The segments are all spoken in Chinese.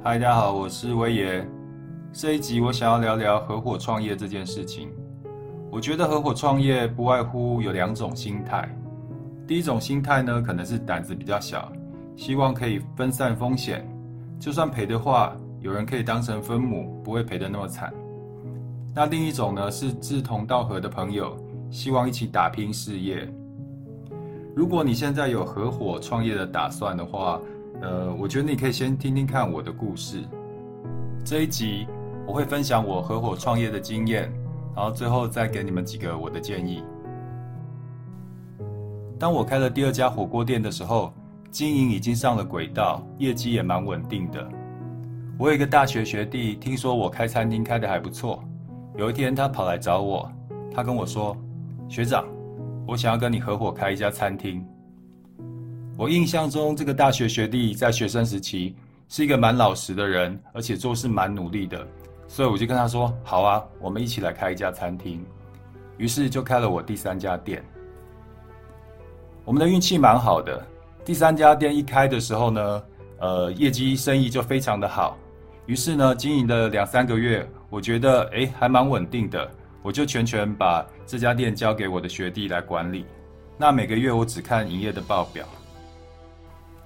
嗨，大家好，我是威爷。这一集我想要聊聊合伙创业这件事情。我觉得合伙创业不外乎有两种心态。第一种心态呢，可能是胆子比较小，希望可以分散风险，就算赔的话，有人可以当成分母，不会赔得那么惨。那另一种呢，是志同道合的朋友，希望一起打拼事业。如果你现在有合伙创业的打算的话，呃，我觉得你可以先听听看我的故事。这一集我会分享我合伙创业的经验，然后最后再给你们几个我的建议。当我开了第二家火锅店的时候，经营已经上了轨道，业绩也蛮稳定的。我有一个大学学弟，听说我开餐厅开得还不错，有一天他跑来找我，他跟我说：“学长，我想要跟你合伙开一家餐厅。”我印象中，这个大学学弟在学生时期是一个蛮老实的人，而且做事蛮努力的，所以我就跟他说：“好啊，我们一起来开一家餐厅。”于是就开了我第三家店。我们的运气蛮好的，第三家店一开的时候呢，呃，业绩生意就非常的好。于是呢，经营了两三个月，我觉得诶还蛮稳定的，我就全权把这家店交给我的学弟来管理。那每个月我只看营业的报表。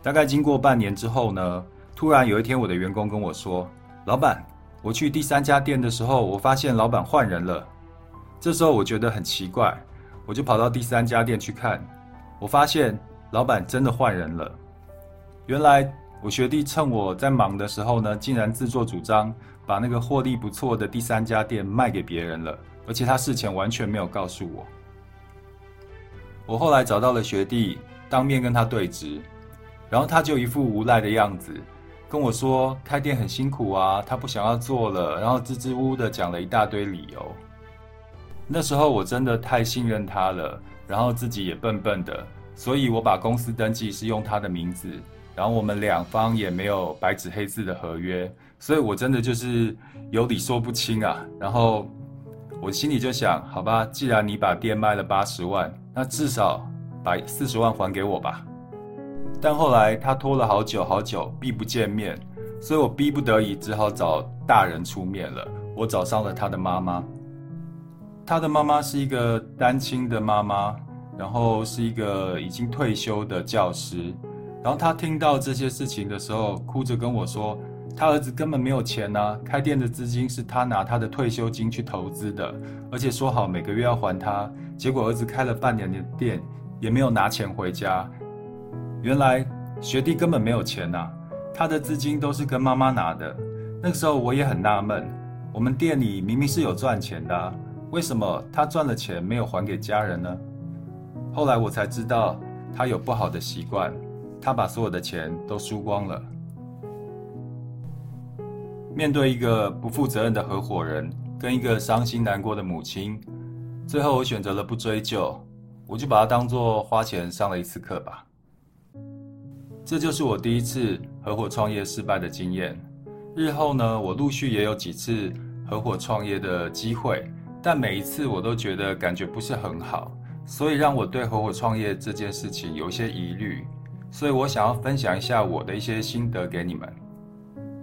大概经过半年之后呢，突然有一天，我的员工跟我说：“老板，我去第三家店的时候，我发现老板换人了。”这时候我觉得很奇怪，我就跑到第三家店去看，我发现老板真的换人了。原来我学弟趁我在忙的时候呢，竟然自作主张把那个获利不错的第三家店卖给别人了，而且他事前完全没有告诉我。我后来找到了学弟，当面跟他对质。然后他就一副无赖的样子，跟我说开店很辛苦啊，他不想要做了，然后支支吾吾的讲了一大堆理由。那时候我真的太信任他了，然后自己也笨笨的，所以我把公司登记是用他的名字，然后我们两方也没有白纸黑字的合约，所以我真的就是有理说不清啊。然后我心里就想，好吧，既然你把店卖了八十万，那至少把四十万还给我吧。但后来他拖了好久好久，避不见面，所以我逼不得已只好找大人出面了。我找上了他的妈妈，他的妈妈是一个单亲的妈妈，然后是一个已经退休的教师。然后他听到这些事情的时候，哭着跟我说，他儿子根本没有钱啊，开店的资金是他拿他的退休金去投资的，而且说好每个月要还他，结果儿子开了半年的店，也没有拿钱回家。原来学弟根本没有钱呐，他的资金都是跟妈妈拿的。那个时候我也很纳闷，我们店里明明是有赚钱的啊，为什么他赚了钱没有还给家人呢？后来我才知道，他有不好的习惯，他把所有的钱都输光了。面对一个不负责任的合伙人，跟一个伤心难过的母亲，最后我选择了不追究，我就把它当作花钱上了一次课吧。这就是我第一次合伙创业失败的经验。日后呢，我陆续也有几次合伙创业的机会，但每一次我都觉得感觉不是很好，所以让我对合伙创业这件事情有一些疑虑。所以我想要分享一下我的一些心得给你们。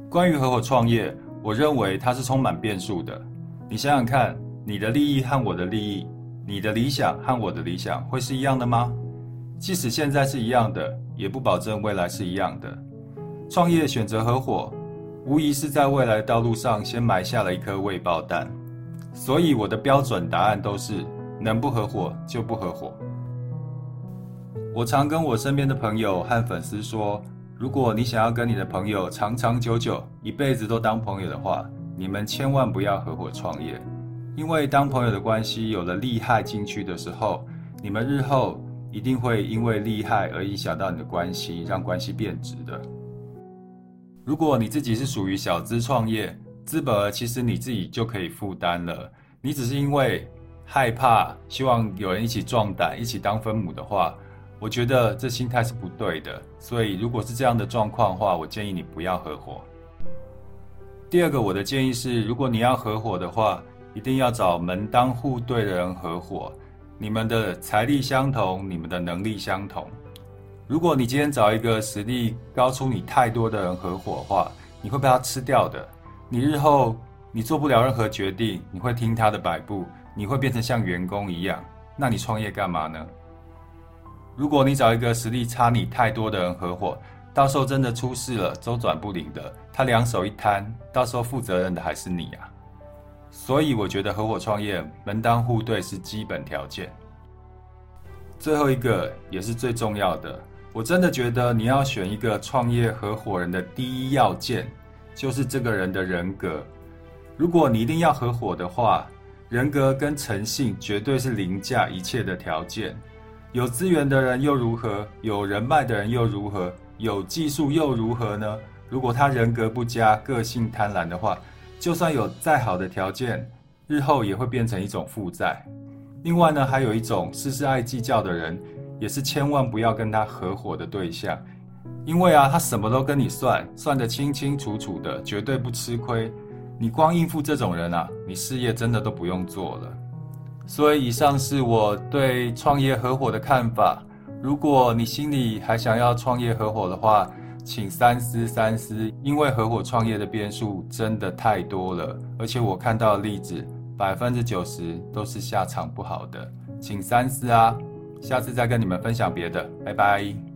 关于合伙创业，我认为它是充满变数的。你想想看，你的利益和我的利益，你的理想和我的理想会是一样的吗？即使现在是一样的。也不保证未来是一样的。创业选择合伙，无疑是在未来道路上先埋下了一颗未爆弹。所以我的标准答案都是：能不合伙就不合伙。我常跟我身边的朋友和粉丝说，如果你想要跟你的朋友长长久久、一辈子都当朋友的话，你们千万不要合伙创业，因为当朋友的关系有了利害进去的时候，你们日后。一定会因为利害而影响到你的关系，让关系变质的。如果你自己是属于小资创业，资本其实你自己就可以负担了。你只是因为害怕，希望有人一起壮胆，一起当分母的话，我觉得这心态是不对的。所以，如果是这样的状况的话，我建议你不要合伙。第二个，我的建议是，如果你要合伙的话，一定要找门当户对的人合伙。你们的财力相同，你们的能力相同。如果你今天找一个实力高出你太多的人合伙的话，你会被他吃掉的。你日后你做不了任何决定，你会听他的摆布，你会变成像员工一样。那你创业干嘛呢？如果你找一个实力差你太多的人合伙，到时候真的出事了，周转不灵的，他两手一摊，到时候负责任的还是你啊。所以我觉得合伙创业门当户对是基本条件。最后一个也是最重要的，我真的觉得你要选一个创业合伙人的第一要件，就是这个人的人格。如果你一定要合伙的话，人格跟诚信绝对是凌驾一切的条件。有资源的人又如何？有人脉的人又如何？有技术又如何呢？如果他人格不佳、个性贪婪的话，就算有再好的条件，日后也会变成一种负债。另外呢，还有一种事事爱计较的人，也是千万不要跟他合伙的对象，因为啊，他什么都跟你算，算得清清楚楚的，绝对不吃亏。你光应付这种人啊，你事业真的都不用做了。所以，以上是我对创业合伙的看法。如果你心里还想要创业合伙的话，请三思三思，因为合伙创业的变数真的太多了，而且我看到的例子百分之九十都是下场不好的，请三思啊！下次再跟你们分享别的，拜拜。